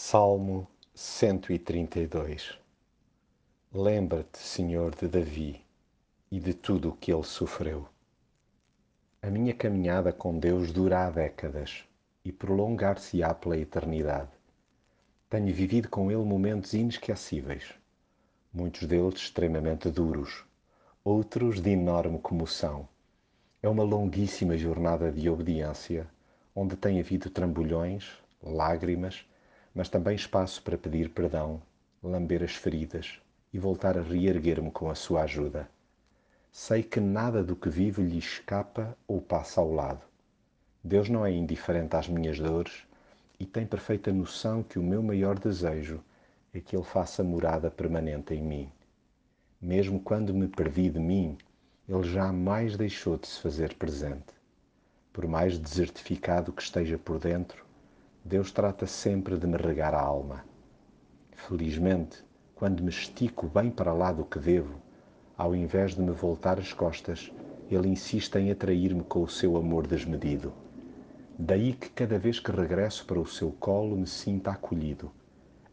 Salmo 132 Lembra-te, Senhor, de Davi e de tudo o que ele sofreu. A minha caminhada com Deus dura há décadas e prolongar-se-á pela eternidade. Tenho vivido com ele momentos inesquecíveis, muitos deles extremamente duros, outros de enorme comoção. É uma longuíssima jornada de obediência, onde tem havido trambolhões, lágrimas, mas também espaço para pedir perdão, lamber as feridas e voltar a reerguer-me com a sua ajuda. Sei que nada do que vivo lhe escapa ou passa ao lado. Deus não é indiferente às minhas dores e tem perfeita noção que o meu maior desejo é que Ele faça morada permanente em mim. Mesmo quando me perdi de mim, Ele jamais deixou de se fazer presente. Por mais desertificado que esteja por dentro, Deus trata sempre de me regar a alma. Felizmente, quando me estico bem para lá do que devo, ao invés de me voltar as costas, Ele insiste em atrair-me com o seu amor desmedido. Daí que cada vez que regresso para o seu colo me sinta acolhido,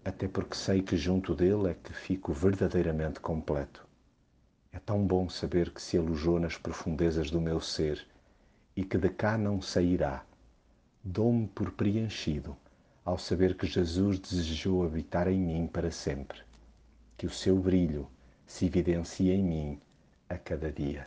até porque sei que junto dele é que fico verdadeiramente completo. É tão bom saber que se alojou nas profundezas do meu ser e que de cá não sairá Dou-me por preenchido ao saber que Jesus desejou habitar em mim para sempre, que o seu brilho se evidencia em mim a cada dia.